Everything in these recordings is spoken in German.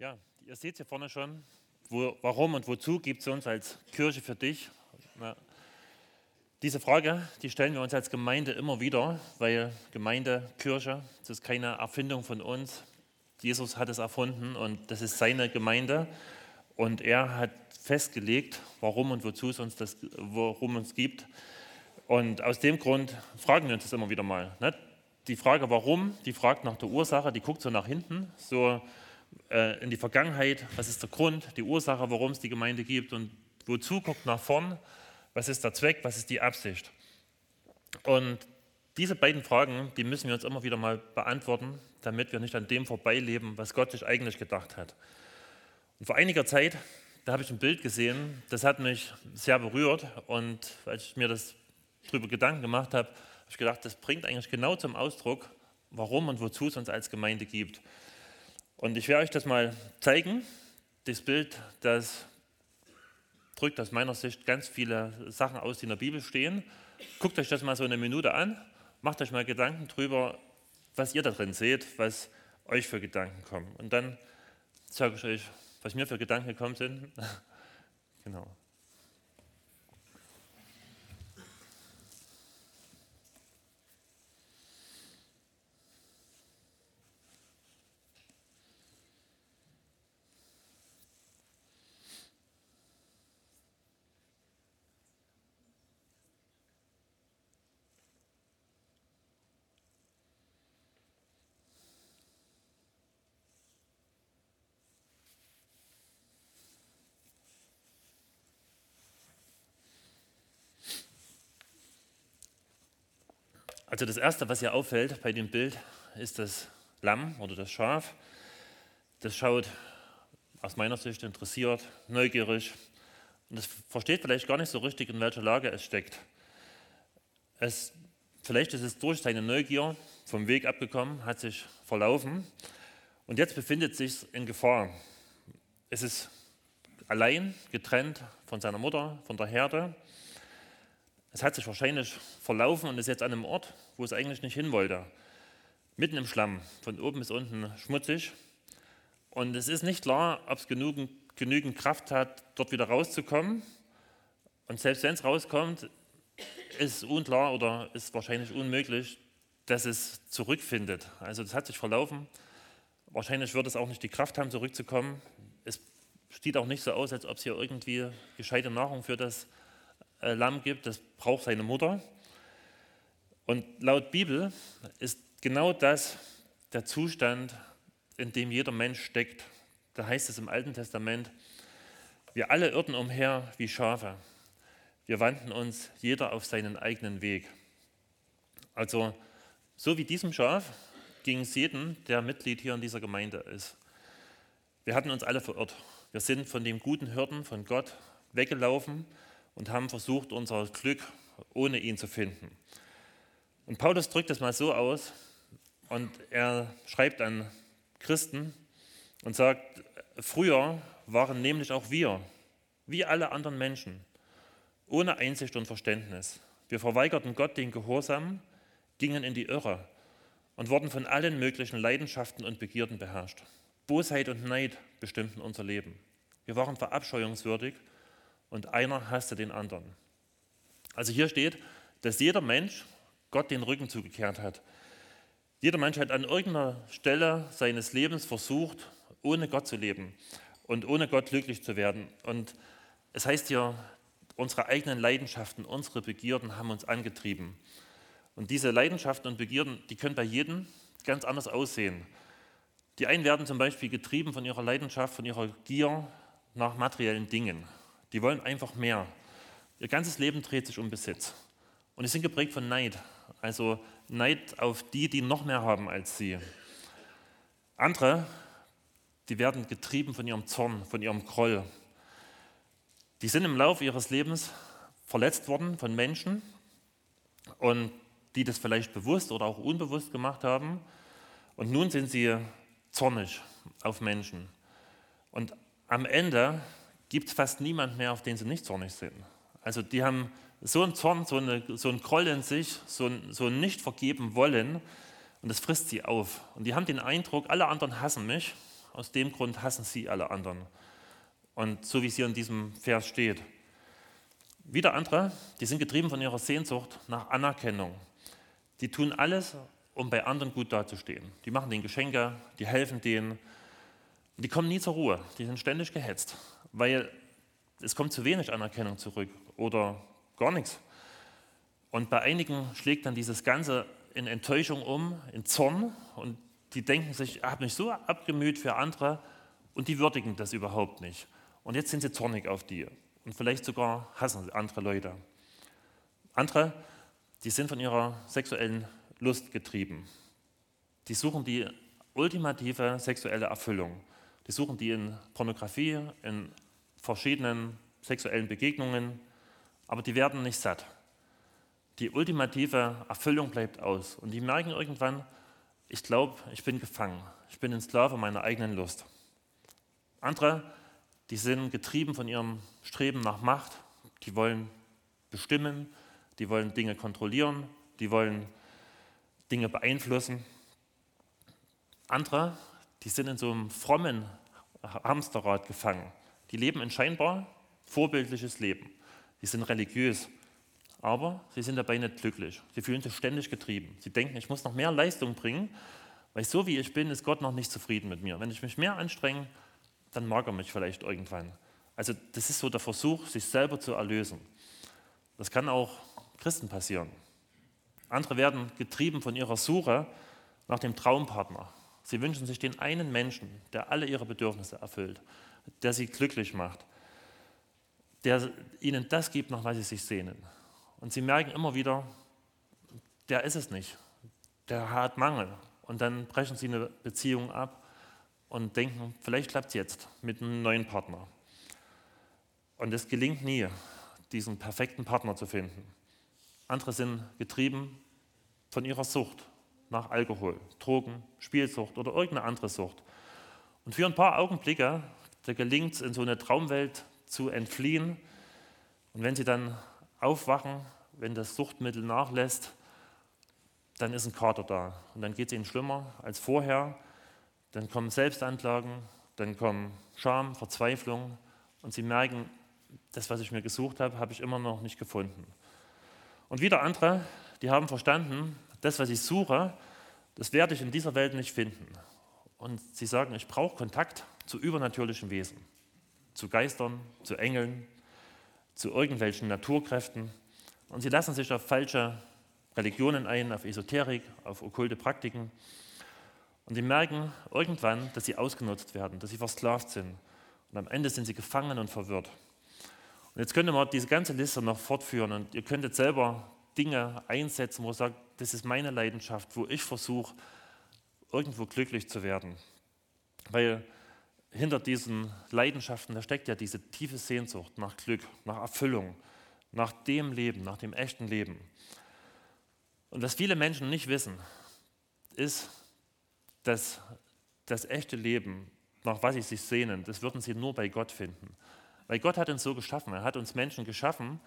Ja, ihr seht hier vorne schon, wo, warum und wozu gibt es uns als Kirche für dich? Ja. Diese Frage, die stellen wir uns als Gemeinde immer wieder, weil Gemeinde, Kirche, das ist keine Erfindung von uns. Jesus hat es erfunden und das ist seine Gemeinde und er hat festgelegt, warum und wozu es uns das, warum uns gibt. Und aus dem Grund fragen wir uns das immer wieder mal. Ne? Die Frage warum, die fragt nach der Ursache, die guckt so nach hinten, so äh, in die Vergangenheit, was ist der Grund, die Ursache, warum es die Gemeinde gibt und wozu guckt nach vorn, was ist der Zweck, was ist die Absicht. Und diese beiden Fragen, die müssen wir uns immer wieder mal beantworten, damit wir nicht an dem vorbeileben, was Gott sich eigentlich gedacht hat. Und vor einiger Zeit, da habe ich ein Bild gesehen, das hat mich sehr berührt und als ich mir das darüber Gedanken gemacht habe, habe ich gedacht, das bringt eigentlich genau zum Ausdruck, warum und wozu es uns als Gemeinde gibt. Und ich werde euch das mal zeigen. Das Bild, das drückt aus meiner Sicht ganz viele Sachen aus, die in der Bibel stehen. Guckt euch das mal so eine Minute an, macht euch mal Gedanken drüber, was ihr da drin seht, was euch für Gedanken kommen. Und dann sage ich euch, was mir für Gedanken gekommen sind. genau. Also das Erste, was hier auffällt bei dem Bild, ist das Lamm oder das Schaf. Das schaut aus meiner Sicht interessiert, neugierig und es versteht vielleicht gar nicht so richtig, in welcher Lage es steckt. Es, vielleicht ist es durch seine Neugier vom Weg abgekommen, hat sich verlaufen und jetzt befindet es sich in Gefahr. Es ist allein, getrennt von seiner Mutter, von der Herde es hat sich wahrscheinlich verlaufen und ist jetzt an einem Ort, wo es eigentlich nicht hin wollte. Mitten im Schlamm, von oben bis unten schmutzig. Und es ist nicht klar, ob es genügend, genügend Kraft hat, dort wieder rauszukommen. Und selbst wenn es rauskommt, ist unklar oder ist wahrscheinlich unmöglich, dass es zurückfindet. Also es hat sich verlaufen. Wahrscheinlich wird es auch nicht die Kraft haben, zurückzukommen. Es sieht auch nicht so aus, als ob es hier irgendwie gescheite Nahrung für das Lamm gibt, das braucht seine Mutter. Und laut Bibel ist genau das der Zustand, in dem jeder Mensch steckt. Da heißt es im Alten Testament, wir alle irrten umher wie Schafe. Wir wandten uns jeder auf seinen eigenen Weg. Also so wie diesem Schaf ging es jedem, der Mitglied hier in dieser Gemeinde ist. Wir hatten uns alle verirrt. Wir sind von dem guten Hirten, von Gott weggelaufen und haben versucht, unser Glück ohne ihn zu finden. Und Paulus drückt es mal so aus und er schreibt an Christen und sagt, früher waren nämlich auch wir, wie alle anderen Menschen, ohne Einsicht und Verständnis. Wir verweigerten Gott den Gehorsam, gingen in die Irre und wurden von allen möglichen Leidenschaften und Begierden beherrscht. Bosheit und Neid bestimmten unser Leben. Wir waren verabscheuungswürdig und einer hasste den anderen. Also hier steht, dass jeder Mensch Gott den Rücken zugekehrt hat. Jeder Mensch hat an irgendeiner Stelle seines Lebens versucht, ohne Gott zu leben und ohne Gott glücklich zu werden. Und es heißt hier, unsere eigenen Leidenschaften, unsere Begierden haben uns angetrieben. Und diese Leidenschaften und Begierden, die können bei jedem ganz anders aussehen. Die einen werden zum Beispiel getrieben von ihrer Leidenschaft, von ihrer Gier nach materiellen Dingen. Die wollen einfach mehr. Ihr ganzes Leben dreht sich um Besitz. Und sie sind geprägt von Neid. Also Neid auf die, die noch mehr haben als sie. Andere, die werden getrieben von ihrem Zorn, von ihrem Groll. Die sind im Laufe ihres Lebens verletzt worden von Menschen und die das vielleicht bewusst oder auch unbewusst gemacht haben. Und nun sind sie zornig auf Menschen. Und am Ende gibt es fast niemand mehr, auf den sie nicht zornig sind. Also die haben so einen Zorn, so, eine, so einen Groll in sich, so ein, so ein nicht vergeben wollen und das frisst sie auf. Und die haben den Eindruck, alle anderen hassen mich aus dem Grund hassen sie alle anderen. Und so wie es hier in diesem Vers steht. Wieder andere, die sind getrieben von ihrer Sehnsucht nach Anerkennung. Die tun alles, um bei anderen gut dazustehen. Die machen denen Geschenke, die helfen denen. Die kommen nie zur Ruhe, die sind ständig gehetzt, weil es kommt zu wenig Anerkennung zurück oder gar nichts. Und bei einigen schlägt dann dieses Ganze in Enttäuschung um, in Zorn und die denken sich, ich habe mich so abgemüht für andere und die würdigen das überhaupt nicht. Und jetzt sind sie zornig auf die und vielleicht sogar hassen sie andere Leute. Andere, die sind von ihrer sexuellen Lust getrieben. Die suchen die ultimative sexuelle Erfüllung. Die suchen die in Pornografie, in verschiedenen sexuellen Begegnungen, aber die werden nicht satt. Die ultimative Erfüllung bleibt aus. Und die merken irgendwann, ich glaube, ich bin gefangen. Ich bin ein Sklave meiner eigenen Lust. Andere, die sind getrieben von ihrem Streben nach Macht. Die wollen bestimmen, die wollen Dinge kontrollieren, die wollen Dinge beeinflussen. Andere, die sind in so einem frommen Hamsterrad gefangen. Die leben ein scheinbar vorbildliches Leben. Die sind religiös, aber sie sind dabei nicht glücklich. Sie fühlen sich ständig getrieben. Sie denken, ich muss noch mehr Leistung bringen, weil so wie ich bin, ist Gott noch nicht zufrieden mit mir. Wenn ich mich mehr anstrenge, dann mag er mich vielleicht irgendwann. Also das ist so der Versuch, sich selber zu erlösen. Das kann auch Christen passieren. Andere werden getrieben von ihrer Suche nach dem Traumpartner. Sie wünschen sich den einen Menschen, der alle ihre Bedürfnisse erfüllt, der sie glücklich macht, der ihnen das gibt, nach was sie sich sehnen. Und sie merken immer wieder, der ist es nicht. Der hat Mangel. Und dann brechen sie eine Beziehung ab und denken, vielleicht klappt es jetzt mit einem neuen Partner. Und es gelingt nie, diesen perfekten Partner zu finden. Andere sind getrieben von ihrer Sucht nach Alkohol, Drogen, Spielsucht oder irgendeine andere Sucht. Und für ein paar Augenblicke, gelingt es, in so eine Traumwelt zu entfliehen. Und wenn sie dann aufwachen, wenn das Suchtmittel nachlässt, dann ist ein Kater da. Und dann geht es ihnen schlimmer als vorher. Dann kommen Selbstanklagen, dann kommen Scham, Verzweiflung. Und sie merken, das, was ich mir gesucht habe, habe ich immer noch nicht gefunden. Und wieder andere, die haben verstanden, das, was ich suche, das werde ich in dieser Welt nicht finden. Und sie sagen, ich brauche Kontakt zu übernatürlichen Wesen, zu Geistern, zu Engeln, zu irgendwelchen Naturkräften. Und sie lassen sich auf falsche Religionen ein, auf Esoterik, auf okkulte Praktiken. Und sie merken irgendwann, dass sie ausgenutzt werden, dass sie versklavt sind. Und am Ende sind sie gefangen und verwirrt. Und jetzt könnte man diese ganze Liste noch fortführen und ihr könntet selber Dinge einsetzen, wo ihr sagt, das ist meine Leidenschaft, wo ich versuche, irgendwo glücklich zu werden. Weil hinter diesen Leidenschaften, da steckt ja diese tiefe Sehnsucht nach Glück, nach Erfüllung, nach dem Leben, nach dem echten Leben. Und was viele Menschen nicht wissen, ist, dass das echte Leben, nach was sie sich sehnen, das würden sie nur bei Gott finden. Weil Gott hat uns so geschaffen. Er hat uns Menschen geschaffen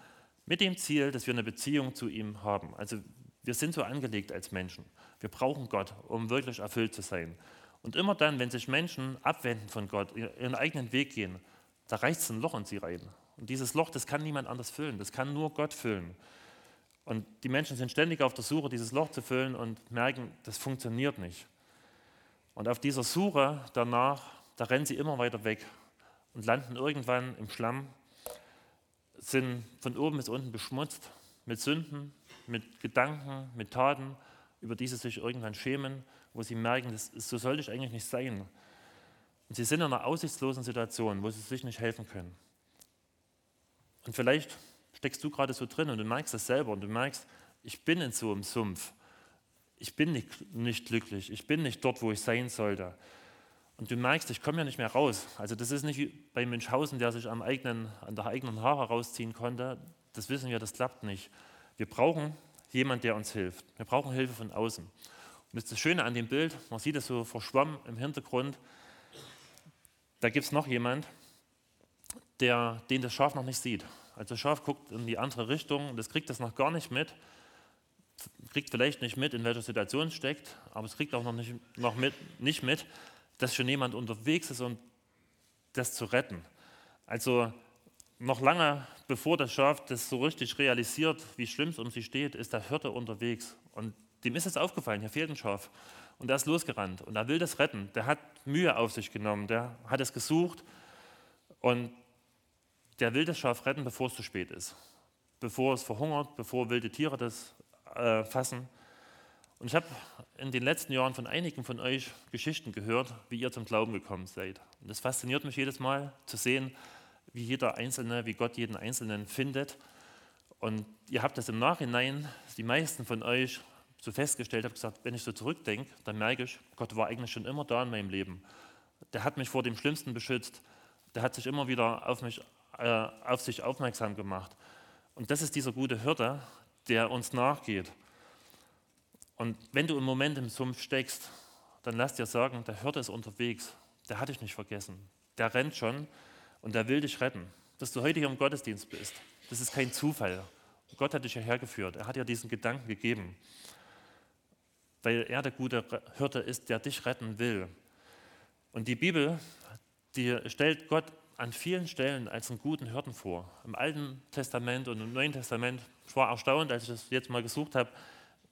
mit dem Ziel, dass wir eine Beziehung zu ihm haben. Also wir sind so angelegt als Menschen. Wir brauchen Gott, um wirklich erfüllt zu sein. Und immer dann, wenn sich Menschen abwenden von Gott, ihren eigenen Weg gehen, da reißt ein Loch in sie rein. Und dieses Loch, das kann niemand anders füllen, das kann nur Gott füllen. Und die Menschen sind ständig auf der Suche, dieses Loch zu füllen und merken, das funktioniert nicht. Und auf dieser Suche danach, da rennen sie immer weiter weg und landen irgendwann im Schlamm, sind von oben bis unten beschmutzt mit Sünden, mit Gedanken, mit Taten, über die sie sich irgendwann schämen, wo sie merken, das, so sollte ich eigentlich nicht sein. Und sie sind in einer aussichtslosen Situation, wo sie sich nicht helfen können. Und vielleicht steckst du gerade so drin und du merkst das selber und du merkst, ich bin in so einem Sumpf. Ich bin nicht, nicht glücklich. Ich bin nicht dort, wo ich sein sollte. Und du merkst, ich komme ja nicht mehr raus. Also das ist nicht bei Münchhausen, der sich am eigenen, an der eigenen Haare rausziehen konnte. Das wissen wir, das klappt nicht. Wir brauchen jemanden, der uns hilft. Wir brauchen Hilfe von außen. Und das ist das Schöne an dem Bild, man sieht es so verschwommen im Hintergrund. Da gibt es noch jemand, der, den das Schaf noch nicht sieht. Also das Schaf guckt in die andere Richtung, das kriegt das noch gar nicht mit, kriegt vielleicht nicht mit, in welcher Situation es steckt, aber es kriegt auch noch nicht, noch mit, nicht mit, dass schon jemand unterwegs ist, um das zu retten. Also noch lange bevor das Schaf das so richtig realisiert, wie schlimm es um sie steht, ist der Hirte unterwegs. Und dem ist es aufgefallen, hier fehlt ein Schaf. Und er ist losgerannt und er will das retten. Der hat Mühe auf sich genommen, der hat es gesucht und der will das Schaf retten, bevor es zu spät ist. Bevor es verhungert, bevor wilde Tiere das äh, fassen. Und ich habe in den letzten Jahren von einigen von euch Geschichten gehört, wie ihr zum Glauben gekommen seid. Und das fasziniert mich jedes Mal zu sehen, wie jeder Einzelne, wie Gott jeden Einzelnen findet. Und ihr habt das im Nachhinein, die meisten von euch, so festgestellt, habt gesagt, wenn ich so zurückdenke, dann merke ich, Gott war eigentlich schon immer da in meinem Leben. Der hat mich vor dem Schlimmsten beschützt. Der hat sich immer wieder auf, mich, äh, auf sich aufmerksam gemacht. Und das ist dieser gute Hirte, der uns nachgeht. Und wenn du im Moment im Sumpf steckst, dann lass dir sagen, der Hirte ist unterwegs. Der hat dich nicht vergessen. Der rennt schon und der will dich retten. Dass du heute hier im Gottesdienst bist, das ist kein Zufall. Gott hat dich hierher geführt. Er hat dir diesen Gedanken gegeben. Weil er der gute Hirte ist, der dich retten will. Und die Bibel, die stellt Gott an vielen Stellen als einen guten Hirten vor. Im Alten Testament und im Neuen Testament. Ich war erstaunt, als ich das jetzt mal gesucht habe,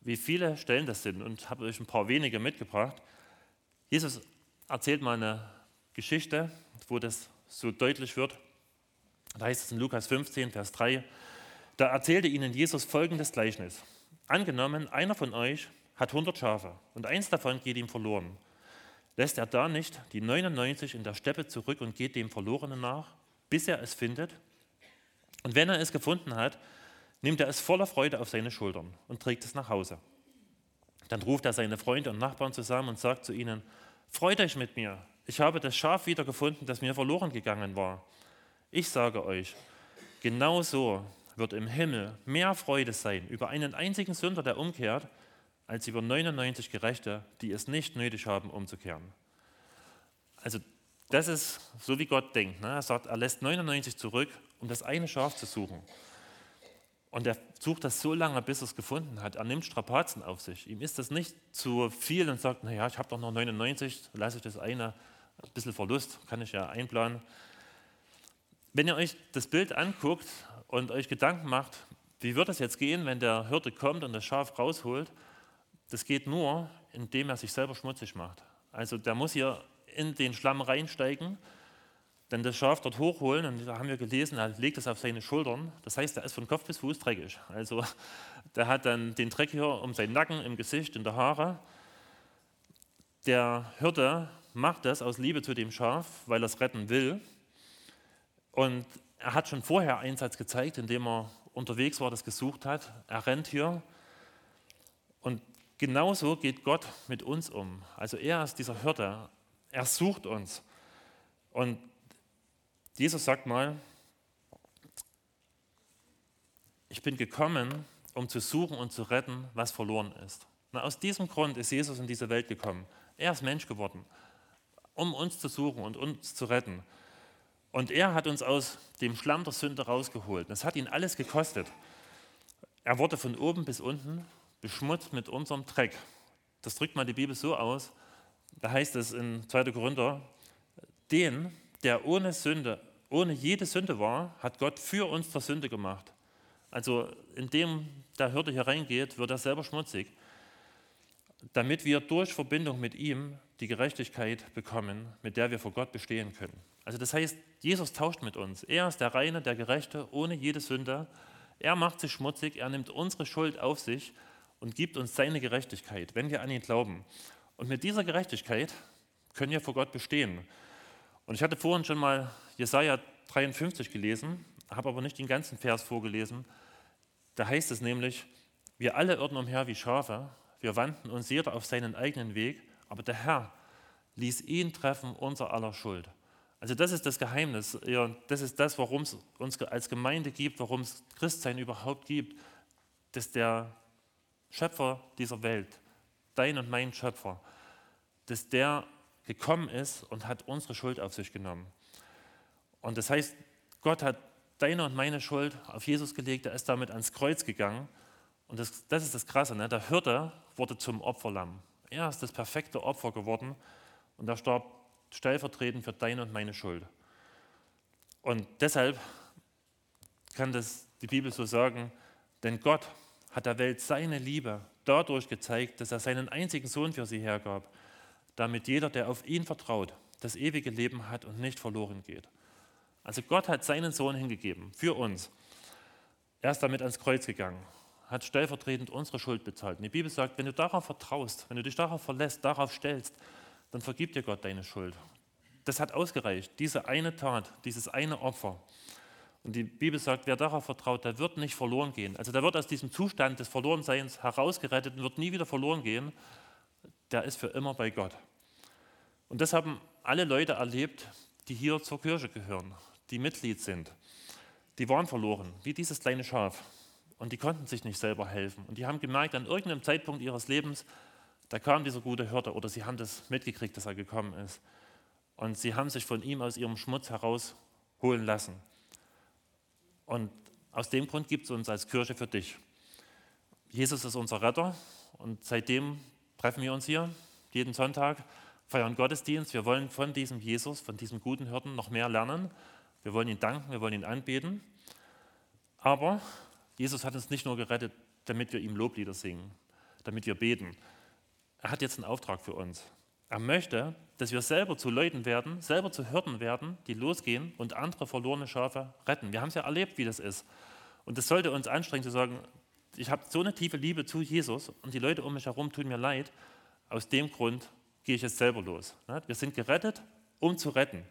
wie viele Stellen das sind und habe euch ein paar wenige mitgebracht. Jesus erzählt mal eine Geschichte, wo das so deutlich wird. Da heißt es in Lukas 15, Vers 3, da erzählte ihnen Jesus folgendes Gleichnis. Angenommen, einer von euch hat 100 Schafe und eins davon geht ihm verloren. Lässt er da nicht die 99 in der Steppe zurück und geht dem Verlorenen nach, bis er es findet? Und wenn er es gefunden hat, nimmt er es voller Freude auf seine Schultern und trägt es nach Hause. Dann ruft er seine Freunde und Nachbarn zusammen und sagt zu ihnen, Freut euch mit mir, ich habe das Schaf wiedergefunden, das mir verloren gegangen war. Ich sage euch, genau so wird im Himmel mehr Freude sein über einen einzigen Sünder, der umkehrt, als über 99 Gerechte, die es nicht nötig haben, umzukehren. Also das ist so, wie Gott denkt. Ne? Er sagt, er lässt 99 zurück, um das eine Schaf zu suchen. Und er sucht das so lange, bis er es gefunden hat. Er nimmt Strapazen auf sich. Ihm ist das nicht zu viel und sagt, naja, ich habe doch noch 99, lasse ich das eine, ein bisschen Verlust, kann ich ja einplanen. Wenn ihr euch das Bild anguckt und euch Gedanken macht, wie wird es jetzt gehen, wenn der Hirte kommt und das Schaf rausholt, das geht nur, indem er sich selber schmutzig macht. Also der muss hier in den Schlamm reinsteigen dann das Schaf dort hochholen und da haben wir gelesen, er legt es auf seine Schultern. Das heißt, er ist von Kopf bis Fuß dreckig. Also der hat dann den Dreck hier um seinen Nacken, im Gesicht, in der Haare. Der Hirte macht das aus Liebe zu dem Schaf, weil er es retten will. Und er hat schon vorher Einsatz gezeigt, indem er unterwegs war, das gesucht hat. Er rennt hier. Und genauso geht Gott mit uns um. Also er ist dieser Hirte. Er sucht uns. Und Jesus sagt mal, ich bin gekommen, um zu suchen und zu retten, was verloren ist. Na, aus diesem Grund ist Jesus in diese Welt gekommen. Er ist Mensch geworden, um uns zu suchen und uns zu retten. Und er hat uns aus dem Schlamm der Sünde rausgeholt. Das hat ihn alles gekostet. Er wurde von oben bis unten beschmutzt mit unserem Dreck. Das drückt mal die Bibel so aus. Da heißt es in 2. Korinther, den, der ohne Sünde, ohne jede Sünde war, hat Gott für uns zur Sünde gemacht. Also indem der Hirte hier reingeht, wird er selber schmutzig, damit wir durch Verbindung mit ihm die Gerechtigkeit bekommen, mit der wir vor Gott bestehen können. Also das heißt, Jesus tauscht mit uns. Er ist der Reine, der Gerechte, ohne jede Sünde. Er macht sich schmutzig, er nimmt unsere Schuld auf sich und gibt uns seine Gerechtigkeit, wenn wir an ihn glauben. Und mit dieser Gerechtigkeit können wir vor Gott bestehen. Und ich hatte vorhin schon mal Jesaja 53 gelesen, habe aber nicht den ganzen Vers vorgelesen. Da heißt es nämlich: Wir alle irrten umher wie Schafe, wir wandten uns jeder auf seinen eigenen Weg, aber der Herr ließ ihn treffen, unser aller Schuld. Also, das ist das Geheimnis. Das ist das, warum es uns als Gemeinde gibt, warum es Christsein überhaupt gibt, dass der Schöpfer dieser Welt, dein und mein Schöpfer, dass der gekommen ist und hat unsere Schuld auf sich genommen. Und das heißt, Gott hat deine und meine Schuld auf Jesus gelegt, er ist damit ans Kreuz gegangen. Und das, das ist das Krasse, ne? der Hirte wurde zum Opferlamm. Er ist das perfekte Opfer geworden und er starb stellvertretend für deine und meine Schuld. Und deshalb kann das die Bibel so sagen, denn Gott hat der Welt seine Liebe dadurch gezeigt, dass er seinen einzigen Sohn für sie hergab, damit jeder, der auf ihn vertraut, das ewige Leben hat und nicht verloren geht. Also Gott hat seinen Sohn hingegeben für uns. Er ist damit ans Kreuz gegangen, hat stellvertretend unsere Schuld bezahlt. Und die Bibel sagt, wenn du darauf vertraust, wenn du dich darauf verlässt, darauf stellst, dann vergibt dir Gott deine Schuld. Das hat ausgereicht, diese eine Tat, dieses eine Opfer. Und die Bibel sagt, wer darauf vertraut, der wird nicht verloren gehen. Also der wird aus diesem Zustand des Verlorenseins herausgerettet und wird nie wieder verloren gehen. Der ist für immer bei Gott. Und das haben alle Leute erlebt, die hier zur Kirche gehören, die Mitglied sind. Die waren verloren, wie dieses kleine Schaf. Und die konnten sich nicht selber helfen. Und die haben gemerkt, an irgendeinem Zeitpunkt ihres Lebens, da kam dieser gute Hirte oder sie haben das mitgekriegt, dass er gekommen ist. Und sie haben sich von ihm aus ihrem Schmutz herausholen lassen. Und aus dem Grund gibt es uns als Kirche für dich. Jesus ist unser Retter und seitdem treffen wir uns hier jeden Sonntag, feiern Gottesdienst. Wir wollen von diesem Jesus, von diesem guten Hirten noch mehr lernen. Wir wollen ihn danken, wir wollen ihn anbeten. Aber Jesus hat uns nicht nur gerettet, damit wir ihm Loblieder singen, damit wir beten. Er hat jetzt einen Auftrag für uns. Er möchte, dass wir selber zu Leuten werden, selber zu Hirten werden, die losgehen und andere verlorene Schafe retten. Wir haben es ja erlebt, wie das ist. Und es sollte uns anstrengen zu sagen, ich habe so eine tiefe Liebe zu Jesus und die Leute um mich herum tun mir leid. Aus dem Grund gehe ich jetzt selber los. Wir sind gerettet, um zu retten.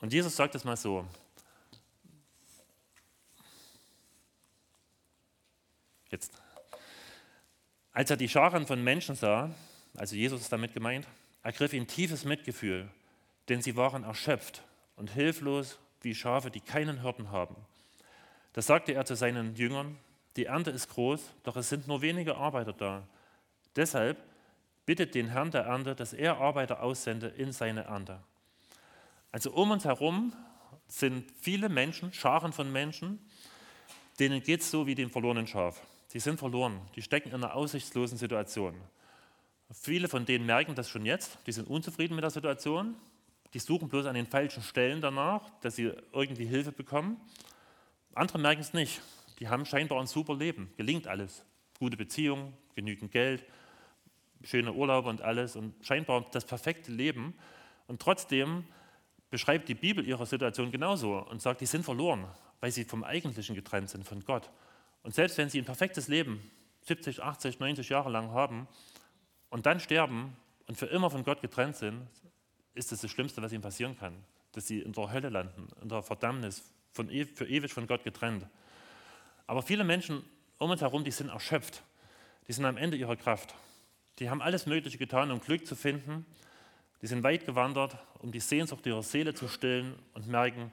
Und Jesus sagt es mal so. Jetzt. Als er die Scharen von Menschen sah, also Jesus ist damit gemeint, ergriff ihn tiefes Mitgefühl, denn sie waren erschöpft und hilflos wie Schafe, die keinen Hirten haben. Da sagte er zu seinen Jüngern, die Ernte ist groß, doch es sind nur wenige Arbeiter da. Deshalb bittet den Herrn der Ernte, dass er Arbeiter aussende in seine Ernte. Also um uns herum sind viele Menschen, Scharen von Menschen, denen geht es so wie dem verlorenen Schaf. Die sind verloren, die stecken in einer aussichtslosen Situation. Viele von denen merken das schon jetzt, die sind unzufrieden mit der Situation, die suchen bloß an den falschen Stellen danach, dass sie irgendwie Hilfe bekommen. Andere merken es nicht, die haben scheinbar ein super Leben, gelingt alles. Gute Beziehungen, genügend Geld, schöne Urlaube und alles und scheinbar das perfekte Leben. Und trotzdem beschreibt die Bibel ihre Situation genauso und sagt, die sind verloren, weil sie vom Eigentlichen getrennt sind, von Gott. Und selbst wenn sie ein perfektes Leben 70, 80, 90 Jahre lang haben, und dann sterben und für immer von Gott getrennt sind, ist das das Schlimmste, was ihnen passieren kann. Dass sie in der Hölle landen, in der Verdammnis, von, e-, für ewig von Gott getrennt. Aber viele Menschen um uns herum, die sind erschöpft. Die sind am Ende ihrer Kraft. Die haben alles Mögliche getan, um Glück zu finden. Die sind weit gewandert, um die Sehnsucht ihrer Seele zu stillen und merken,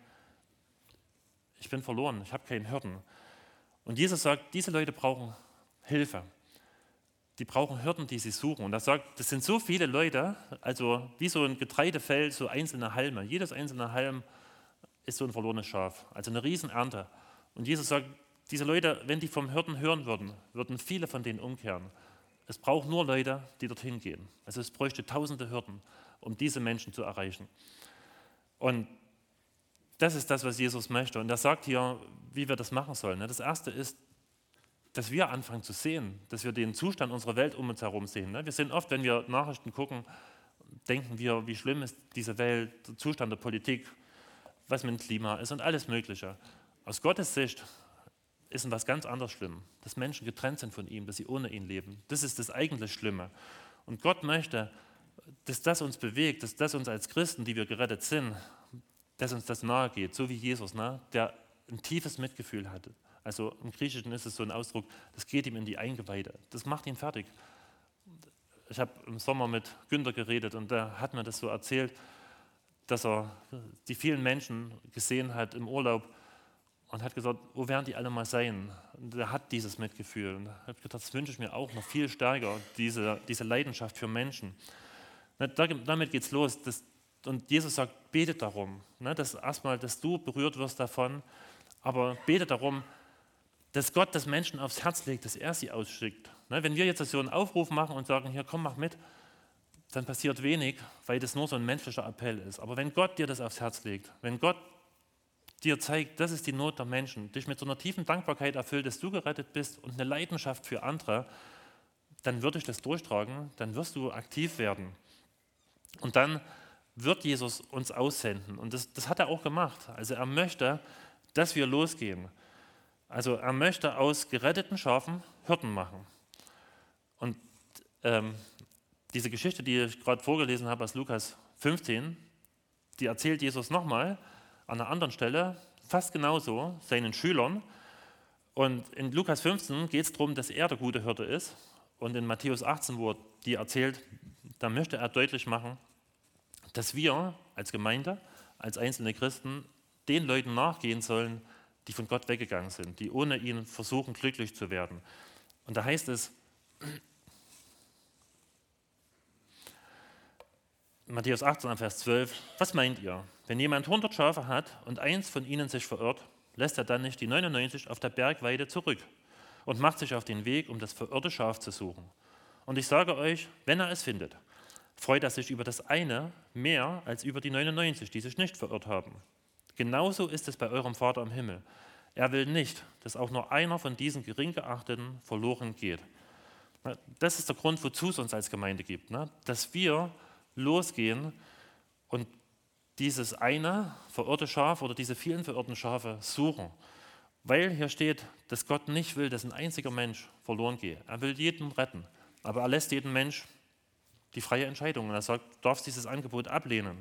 ich bin verloren, ich habe keinen Hirten. Und Jesus sagt, diese Leute brauchen Hilfe die brauchen Hürden, die sie suchen. Und er sagt, das sind so viele Leute, also wie so ein Getreidefeld, so einzelne Halme. Jedes einzelne Halm ist so ein verlorenes Schaf, also eine Riesenernte. Und Jesus sagt, diese Leute, wenn die vom Hirten hören würden, würden viele von denen umkehren. Es braucht nur Leute, die dorthin gehen. Also es bräuchte tausende Hürden, um diese Menschen zu erreichen. Und das ist das, was Jesus möchte. Und er sagt hier, wie wir das machen sollen. Das erste ist, dass wir anfangen zu sehen, dass wir den Zustand unserer Welt um uns herum sehen. Ne? Wir sind oft, wenn wir Nachrichten gucken, denken wir, wie schlimm ist diese Welt, der Zustand der Politik, was mit dem Klima ist und alles Mögliche. Aus Gottes Sicht ist etwas ganz anderes schlimm, dass Menschen getrennt sind von ihm, dass sie ohne ihn leben. Das ist das eigentlich Schlimme. Und Gott möchte, dass das uns bewegt, dass das uns als Christen, die wir gerettet sind, dass uns das nahe geht, so wie Jesus, ne? der ein tiefes Mitgefühl hatte. Also im Griechischen ist es so ein Ausdruck, das geht ihm in die Eingeweide. Das macht ihn fertig. Ich habe im Sommer mit Günther geredet und der hat mir das so erzählt, dass er die vielen Menschen gesehen hat im Urlaub und hat gesagt, wo werden die alle mal sein? Und er hat dieses Mitgefühl. Und ich habe gedacht, das wünsche ich mir auch noch viel stärker, diese, diese Leidenschaft für Menschen. Damit geht es los. Das, und Jesus sagt, bete darum, ne, dass erstmal, dass du berührt wirst davon, aber bete darum, dass Gott das Menschen aufs Herz legt, dass er sie ausschickt. Ne, wenn wir jetzt so einen Aufruf machen und sagen, hier komm, mach mit, dann passiert wenig, weil das nur so ein menschlicher Appell ist. Aber wenn Gott dir das aufs Herz legt, wenn Gott dir zeigt, das ist die Not der Menschen, dich mit so einer tiefen Dankbarkeit erfüllt, dass du gerettet bist und eine Leidenschaft für andere, dann würde ich das durchtragen, dann wirst du aktiv werden. Und dann wird Jesus uns aussenden. Und das, das hat er auch gemacht. Also er möchte, dass wir losgehen. Also er möchte aus geretteten Schafen Hirten machen. Und ähm, diese Geschichte, die ich gerade vorgelesen habe aus Lukas 15, die erzählt Jesus nochmal an einer anderen Stelle, fast genauso, seinen Schülern. Und in Lukas 15 geht es darum, dass er der gute Hirte ist. Und in Matthäus 18, wo er die erzählt, da möchte er deutlich machen, dass wir als Gemeinde, als einzelne Christen den Leuten nachgehen sollen, die von Gott weggegangen sind, die ohne ihn versuchen, glücklich zu werden. Und da heißt es, Matthäus 18, Vers 12, was meint ihr? Wenn jemand 100 Schafe hat und eins von ihnen sich verirrt, lässt er dann nicht die 99 auf der Bergweide zurück und macht sich auf den Weg, um das verirrte Schaf zu suchen. Und ich sage euch, wenn er es findet, freut er sich über das eine mehr als über die 99, die sich nicht verirrt haben. Genauso ist es bei eurem Vater im Himmel. Er will nicht, dass auch nur einer von diesen gering geachteten verloren geht. Das ist der Grund, wozu es uns als Gemeinde gibt, ne? dass wir losgehen und dieses eine verirrte Schaf oder diese vielen verirrten Schafe suchen. Weil hier steht, dass Gott nicht will, dass ein einziger Mensch verloren geht. Er will jeden retten, aber er lässt jeden Mensch die freie Entscheidung. Und du darfst dieses Angebot ablehnen.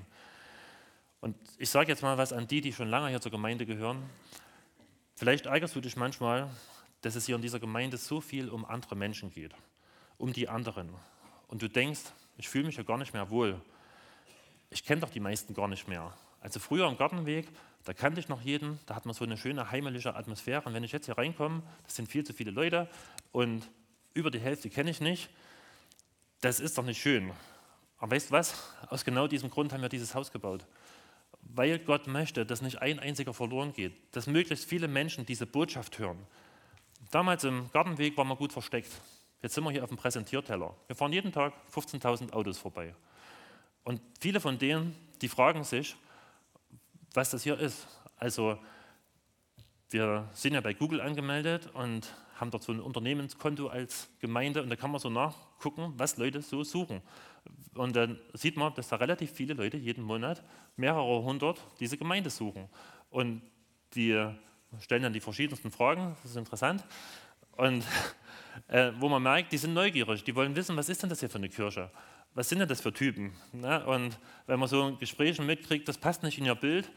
Und ich sage jetzt mal was an die, die schon lange hier zur Gemeinde gehören. Vielleicht ärgerst du dich manchmal, dass es hier in dieser Gemeinde so viel um andere Menschen geht, um die anderen. Und du denkst, ich fühle mich ja gar nicht mehr wohl. Ich kenne doch die meisten gar nicht mehr. Also früher am Gartenweg, da kannte ich noch jeden, da hat man so eine schöne heimelige Atmosphäre. Und wenn ich jetzt hier reinkomme, das sind viel zu viele Leute und über die Hälfte kenne ich nicht, das ist doch nicht schön. Aber weißt du was? Aus genau diesem Grund haben wir dieses Haus gebaut. Weil Gott möchte, dass nicht ein einziger verloren geht, dass möglichst viele Menschen diese Botschaft hören. Damals im Gartenweg waren wir gut versteckt. Jetzt sind wir hier auf dem Präsentierteller. Wir fahren jeden Tag 15.000 Autos vorbei. Und viele von denen, die fragen sich, was das hier ist. Also wir sind ja bei Google angemeldet und haben dort so ein Unternehmenskonto als Gemeinde und da kann man so nachgucken, was Leute so suchen. Und dann sieht man, dass da relativ viele Leute jeden Monat mehrere hundert diese Gemeinde suchen. Und die stellen dann die verschiedensten Fragen, das ist interessant. Und äh, wo man merkt, die sind neugierig, die wollen wissen, was ist denn das hier für eine Kirche? Was sind denn das für Typen? Ne? Und wenn man so in Gesprächen mitkriegt, das passt nicht in ihr Bild,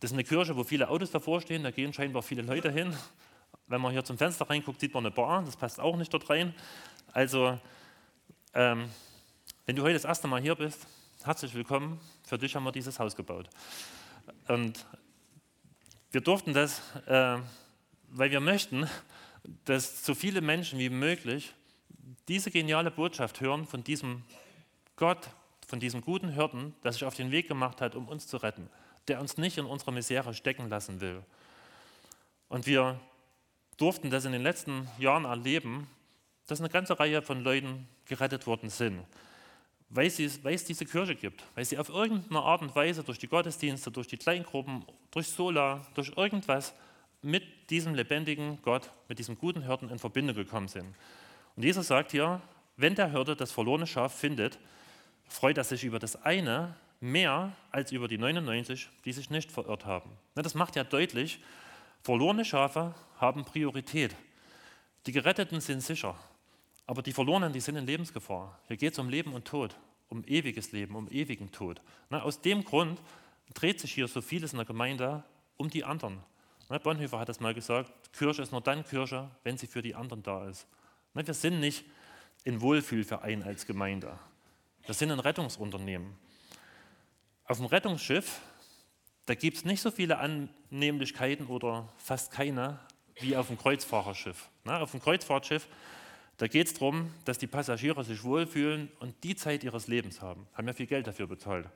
das ist eine Kirche, wo viele Autos davor stehen, da gehen scheinbar viele Leute hin. Wenn man hier zum Fenster reinguckt, sieht man eine Bar, das passt auch nicht dort rein. Also, ähm, wenn du heute das erste Mal hier bist, herzlich willkommen. Für dich haben wir dieses Haus gebaut. Und wir durften das, äh, weil wir möchten, dass so viele Menschen wie möglich diese geniale Botschaft hören von diesem Gott, von diesem guten Hirten, der sich auf den Weg gemacht hat, um uns zu retten, der uns nicht in unserer Misere stecken lassen will. Und wir durften das in den letzten Jahren erleben, dass eine ganze Reihe von Leuten gerettet worden sind, weil, sie, weil es diese Kirche gibt, weil sie auf irgendeine Art und Weise durch die Gottesdienste, durch die Kleingruppen, durch Sola, durch irgendwas mit diesem lebendigen Gott, mit diesem guten Hirten in Verbindung gekommen sind. Und Jesus sagt hier, wenn der Hirte das verlorene Schaf findet, freut er sich über das eine mehr als über die 99, die sich nicht verirrt haben. Das macht ja deutlich, Verlorene Schafe haben Priorität. Die Geretteten sind sicher, aber die Verlorenen, die sind in Lebensgefahr. Hier geht es um Leben und Tod, um ewiges Leben, um ewigen Tod. Na, aus dem Grund dreht sich hier so vieles in der Gemeinde um die anderen. Na, Bonhoeffer hat das mal gesagt, Kirche ist nur dann Kirche, wenn sie für die anderen da ist. Na, wir sind nicht ein Wohlfühlverein als Gemeinde. Wir sind ein Rettungsunternehmen. Auf dem Rettungsschiff da gibt es nicht so viele Annehmlichkeiten oder fast keine wie auf dem Kreuzfahrerschiff. Na, auf dem Kreuzfahrtschiff, da geht es darum, dass die Passagiere sich wohlfühlen und die Zeit ihres Lebens haben. Haben ja viel Geld dafür bezahlt.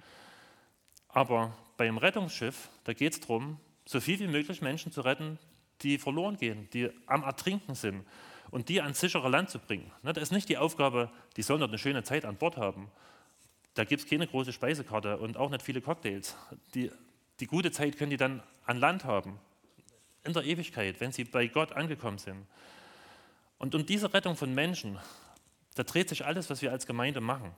Aber beim Rettungsschiff, da geht es darum, so viel wie möglich Menschen zu retten, die verloren gehen, die am Ertrinken sind und die ans sichere Land zu bringen. Das ist nicht die Aufgabe, die sollen dort eine schöne Zeit an Bord haben. Da gibt es keine große Speisekarte und auch nicht viele Cocktails. Die, die gute Zeit können die dann an Land haben, in der Ewigkeit, wenn sie bei Gott angekommen sind. Und um diese Rettung von Menschen, da dreht sich alles, was wir als Gemeinde machen.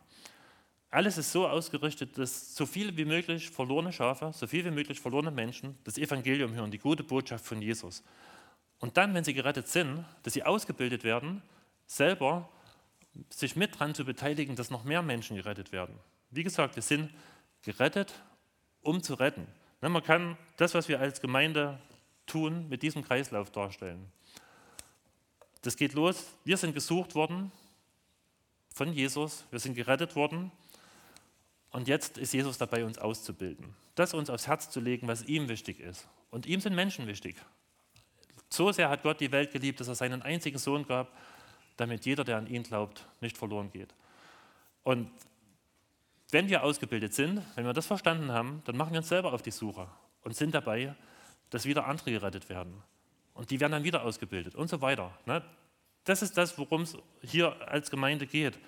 Alles ist so ausgerichtet, dass so viele wie möglich verlorene Schafe, so viel wie möglich verlorene Menschen das Evangelium hören, die gute Botschaft von Jesus. Und dann, wenn sie gerettet sind, dass sie ausgebildet werden, selber sich mit dran zu beteiligen, dass noch mehr Menschen gerettet werden. Wie gesagt, wir sind gerettet, um zu retten. Ne, man kann das, was wir als Gemeinde tun, mit diesem Kreislauf darstellen. Das geht los. Wir sind gesucht worden von Jesus. Wir sind gerettet worden. Und jetzt ist Jesus dabei, uns auszubilden. Das uns aufs Herz zu legen, was ihm wichtig ist. Und ihm sind Menschen wichtig. So sehr hat Gott die Welt geliebt, dass er seinen einzigen Sohn gab, damit jeder, der an ihn glaubt, nicht verloren geht. Und wenn wir ausgebildet sind, wenn wir das verstanden haben, dann machen wir uns selber auf die Suche und sind dabei, dass wieder andere gerettet werden. Und die werden dann wieder ausgebildet und so weiter. Ne? Das ist das, worum es hier als Gemeinde geht.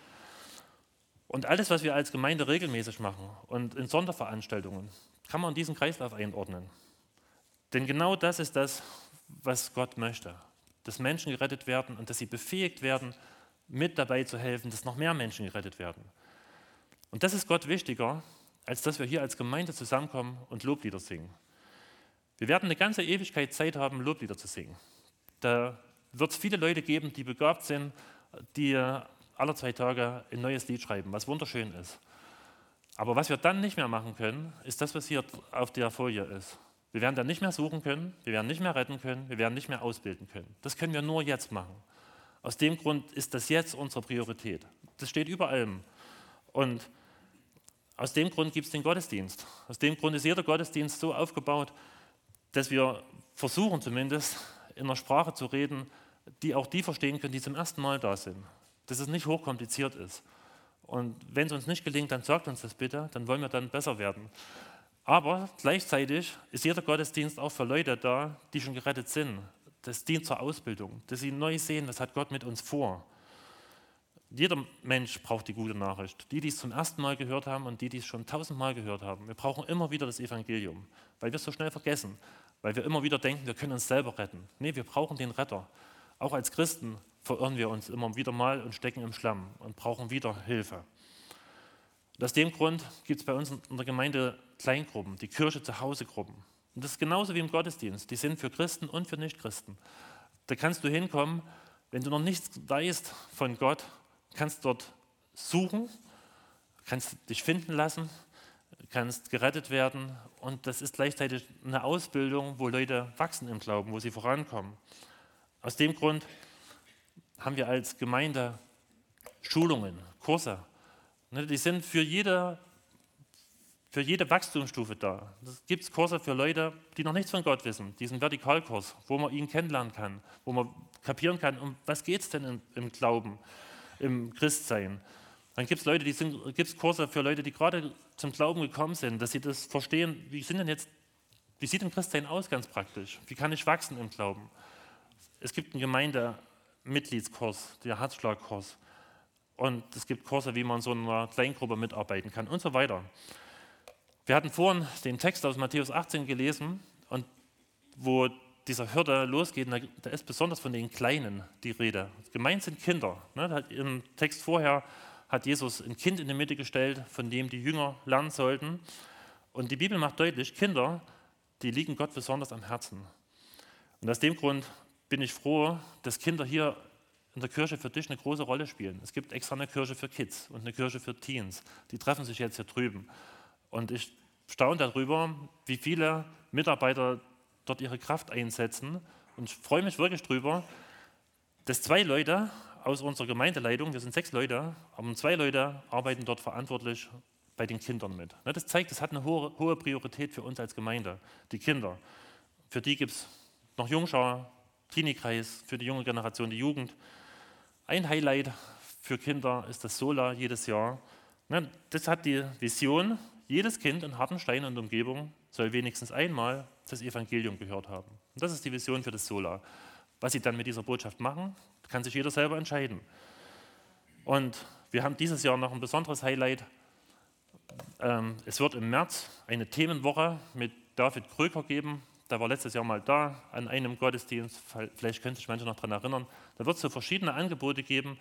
Und alles, was wir als Gemeinde regelmäßig machen und in Sonderveranstaltungen, kann man in diesen Kreislauf einordnen. Denn genau das ist das, was Gott möchte. Dass Menschen gerettet werden und dass sie befähigt werden, mit dabei zu helfen, dass noch mehr Menschen gerettet werden. Und das ist Gott wichtiger, als dass wir hier als Gemeinde zusammenkommen und Loblieder singen. Wir werden eine ganze Ewigkeit Zeit haben, Loblieder zu singen. Da wird es viele Leute geben, die begabt sind, die alle zwei Tage ein neues Lied schreiben, was wunderschön ist. Aber was wir dann nicht mehr machen können, ist das, was hier auf der Folie ist. Wir werden dann nicht mehr suchen können, wir werden nicht mehr retten können, wir werden nicht mehr ausbilden können. Das können wir nur jetzt machen. Aus dem Grund ist das jetzt unsere Priorität. Das steht über allem. Und aus dem Grund gibt es den Gottesdienst. Aus dem Grund ist jeder Gottesdienst so aufgebaut, dass wir versuchen zumindest in einer Sprache zu reden, die auch die verstehen können, die zum ersten Mal da sind. Dass es nicht hochkompliziert ist. Und wenn es uns nicht gelingt, dann sagt uns das bitte, dann wollen wir dann besser werden. Aber gleichzeitig ist jeder Gottesdienst auch für Leute da, die schon gerettet sind. Das dient zur Ausbildung, dass sie neu sehen, was hat Gott mit uns vor. Jeder Mensch braucht die gute Nachricht. Die, die es zum ersten Mal gehört haben und die, die es schon tausendmal gehört haben. Wir brauchen immer wieder das Evangelium, weil wir es so schnell vergessen, weil wir immer wieder denken, wir können uns selber retten. Nee, wir brauchen den Retter. Auch als Christen verirren wir uns immer wieder mal und stecken im Schlamm und brauchen wieder Hilfe. Und aus dem Grund gibt es bei uns in der Gemeinde Kleingruppen, die Kirche zu Hause Gruppen. Und das ist genauso wie im Gottesdienst. Die sind für Christen und für Nichtchristen. Da kannst du hinkommen, wenn du noch nichts weißt von Gott, kannst dort suchen, kannst dich finden lassen, kannst gerettet werden und das ist gleichzeitig eine Ausbildung, wo Leute wachsen im Glauben, wo sie vorankommen. Aus dem Grund haben wir als Gemeinde Schulungen, Kurse. Ne, die sind für jede, für jede Wachstumsstufe da. Es gibt Kurse für Leute, die noch nichts von Gott wissen. Diesen Vertikalkurs, wo man ihn kennenlernen kann, wo man kapieren kann, um was geht es denn im, im Glauben im Christsein. Dann gibt es Leute, die sind, gibt's Kurse für Leute, die gerade zum Glauben gekommen sind, dass sie das verstehen, wie sind denn jetzt, wie sieht ein Christsein aus ganz praktisch? Wie kann ich wachsen im Glauben? Es gibt einen Gemeindemitgliedskurs, der Herzschlagkurs. Und es gibt Kurse, wie man in so einer Kleingruppe mitarbeiten kann und so weiter. Wir hatten vorhin den Text aus Matthäus 18 gelesen, und wo dieser Hürde losgeht, da ist besonders von den Kleinen die Rede. Gemeint sind Kinder. Ne? Im Text vorher hat Jesus ein Kind in die Mitte gestellt, von dem die Jünger lernen sollten. Und die Bibel macht deutlich, Kinder, die liegen Gott besonders am Herzen. Und aus dem Grund bin ich froh, dass Kinder hier in der Kirche für dich eine große Rolle spielen. Es gibt extra eine Kirche für Kids und eine Kirche für Teens. Die treffen sich jetzt hier drüben. Und ich staune darüber, wie viele Mitarbeiter dort ihre Kraft einsetzen. Und ich freue mich wirklich drüber, dass zwei Leute aus unserer Gemeindeleitung, wir sind sechs Leute, aber zwei Leute arbeiten dort verantwortlich bei den Kindern mit. Ne, das zeigt, das hat eine hohe, hohe Priorität für uns als Gemeinde, die Kinder. Für die gibt es noch Jungschau, Teenie-Kreis, für die junge Generation die Jugend. Ein Highlight für Kinder ist das Sola jedes Jahr. Ne, das hat die Vision, jedes Kind in Hartenstein und Umgebung soll wenigstens einmal das Evangelium gehört haben. Und das ist die Vision für das Sola. Was sie dann mit dieser Botschaft machen, kann sich jeder selber entscheiden. Und wir haben dieses Jahr noch ein besonderes Highlight. Ähm, es wird im März eine Themenwoche mit David Kröger geben. Der war letztes Jahr mal da an einem Gottesdienst. Vielleicht können sich manche noch daran erinnern. Da wird es so verschiedene Angebote geben,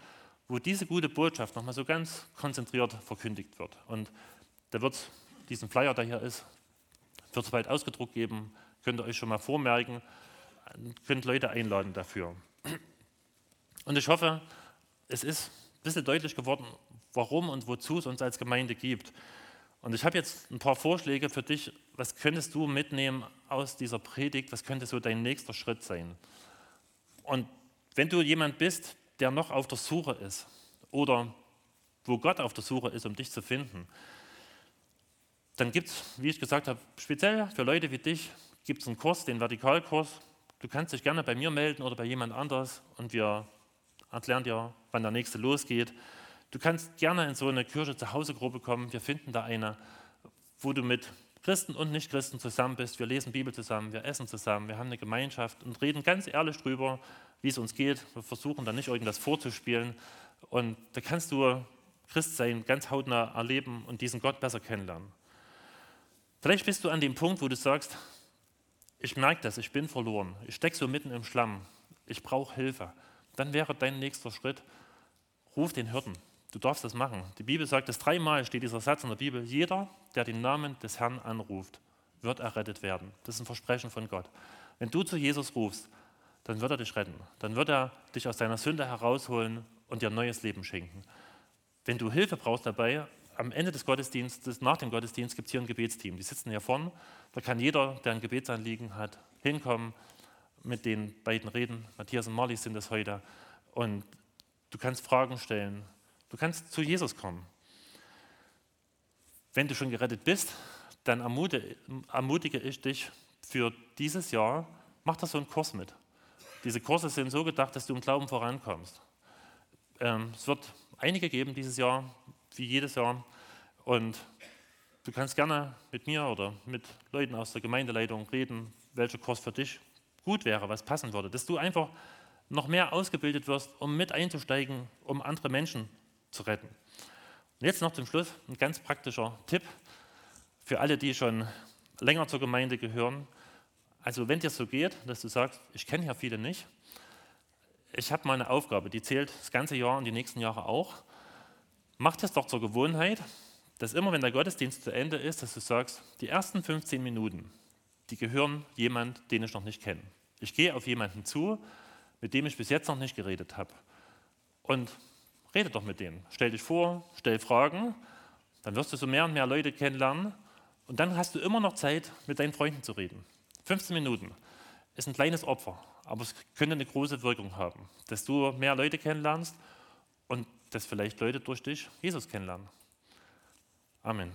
wo diese gute Botschaft nochmal so ganz konzentriert verkündigt wird. Und da wird diesen Flyer, der hier ist, wird es bald ausgedruckt geben. Könnt ihr euch schon mal vormerken. Könnt Leute einladen dafür. Und ich hoffe, es ist ein bisschen deutlich geworden, warum und wozu es uns als Gemeinde gibt. Und ich habe jetzt ein paar Vorschläge für dich. Was könntest du mitnehmen aus dieser Predigt? Was könnte so dein nächster Schritt sein? Und wenn du jemand bist, der noch auf der Suche ist oder wo Gott auf der Suche ist, um dich zu finden, dann gibt es, wie ich gesagt habe, speziell für Leute wie dich, gibt es einen Kurs, den Vertikalkurs. Du kannst dich gerne bei mir melden oder bei jemand anders und wir erklären dir, wann der nächste losgeht. Du kannst gerne in so eine Kirche zu Hause Gruppe kommen. Wir finden da eine, wo du mit Christen und Nichtchristen zusammen bist. Wir lesen Bibel zusammen, wir essen zusammen, wir haben eine Gemeinschaft und reden ganz ehrlich drüber, wie es uns geht. Wir versuchen da nicht irgendwas vorzuspielen. Und da kannst du Christ sein, ganz hautnah erleben und diesen Gott besser kennenlernen. Vielleicht bist du an dem Punkt, wo du sagst, ich merke das, ich bin verloren, ich stecke so mitten im Schlamm, ich brauche Hilfe. Dann wäre dein nächster Schritt, ruf den Hirten, Du darfst das machen. Die Bibel sagt es dreimal, steht dieser Satz in der Bibel. Jeder, der den Namen des Herrn anruft, wird errettet werden. Das ist ein Versprechen von Gott. Wenn du zu Jesus rufst, dann wird er dich retten. Dann wird er dich aus deiner Sünde herausholen und dir ein neues Leben schenken. Wenn du Hilfe brauchst dabei, am Ende des Gottesdienstes, nach dem Gottesdienst, gibt es hier ein Gebetsteam. Die sitzen hier vorne. Da kann jeder, der ein Gebetsanliegen hat, hinkommen, mit den beiden reden. Matthias und Marlies sind es heute. Und du kannst Fragen stellen. Du kannst zu Jesus kommen. Wenn du schon gerettet bist, dann ermutige ich dich für dieses Jahr, mach da so einen Kurs mit. Diese Kurse sind so gedacht, dass du im Glauben vorankommst. Ähm, es wird einige geben dieses Jahr, wie jedes Jahr. Und du kannst gerne mit mir oder mit Leuten aus der Gemeindeleitung reden, welcher Kurs für dich gut wäre, was passen würde. Dass du einfach noch mehr ausgebildet wirst, um mit einzusteigen, um andere Menschen zu retten. Und jetzt noch zum Schluss ein ganz praktischer Tipp für alle, die schon länger zur Gemeinde gehören. Also wenn dir so geht, dass du sagst, ich kenne ja viele nicht, ich habe mal eine Aufgabe, die zählt das ganze Jahr und die nächsten Jahre auch. Mach das doch zur Gewohnheit, dass immer, wenn der Gottesdienst zu Ende ist, dass du sagst, die ersten 15 Minuten, die gehören jemand, den ich noch nicht kenne. Ich gehe auf jemanden zu, mit dem ich bis jetzt noch nicht geredet habe. Und Rede doch mit denen. Stell dich vor, stell Fragen, dann wirst du so mehr und mehr Leute kennenlernen und dann hast du immer noch Zeit, mit deinen Freunden zu reden. 15 Minuten ist ein kleines Opfer, aber es könnte eine große Wirkung haben, dass du mehr Leute kennenlernst und dass vielleicht Leute durch dich Jesus kennenlernen. Amen.